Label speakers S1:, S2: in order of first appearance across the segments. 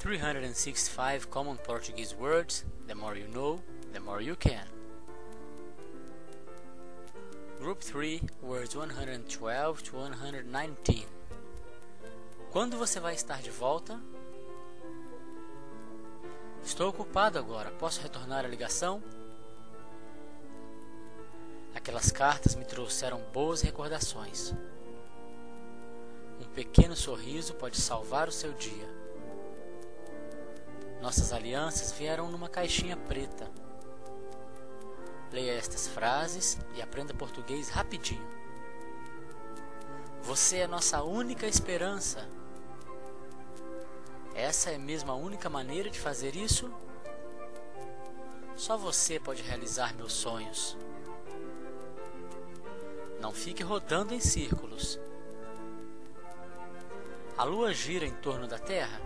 S1: 365 common Portuguese words. The more you know, the more you can. Group 3, words 112 to 119. Quando você vai estar de volta? Estou ocupado agora. Posso retornar a ligação? Aquelas cartas me trouxeram boas recordações. Um pequeno sorriso pode salvar o seu dia. Nossas alianças vieram numa caixinha preta. Leia estas frases e aprenda português rapidinho. Você é nossa única esperança. Essa é mesmo a única maneira de fazer isso? Só você pode realizar meus sonhos. Não fique rodando em círculos. A lua gira em torno da Terra?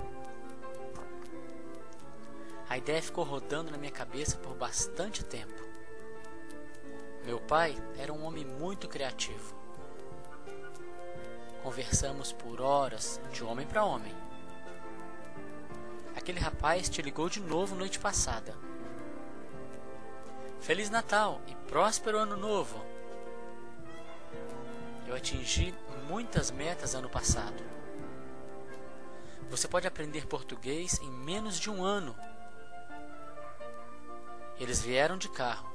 S1: A ideia ficou rodando na minha cabeça por bastante tempo. Meu pai era um homem muito criativo. Conversamos por horas, de homem para homem. Aquele rapaz te ligou de novo noite passada. Feliz Natal e próspero Ano Novo! Eu atingi muitas metas ano passado. Você pode aprender português em menos de um ano. Eles vieram de carro.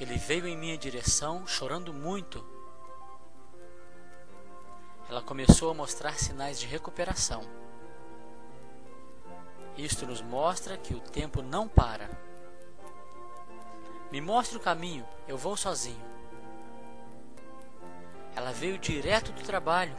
S1: Ele veio em minha direção chorando muito. Ela começou a mostrar sinais de recuperação. Isto nos mostra que o tempo não para. Me mostre o caminho, eu vou sozinho. Ela veio direto do trabalho.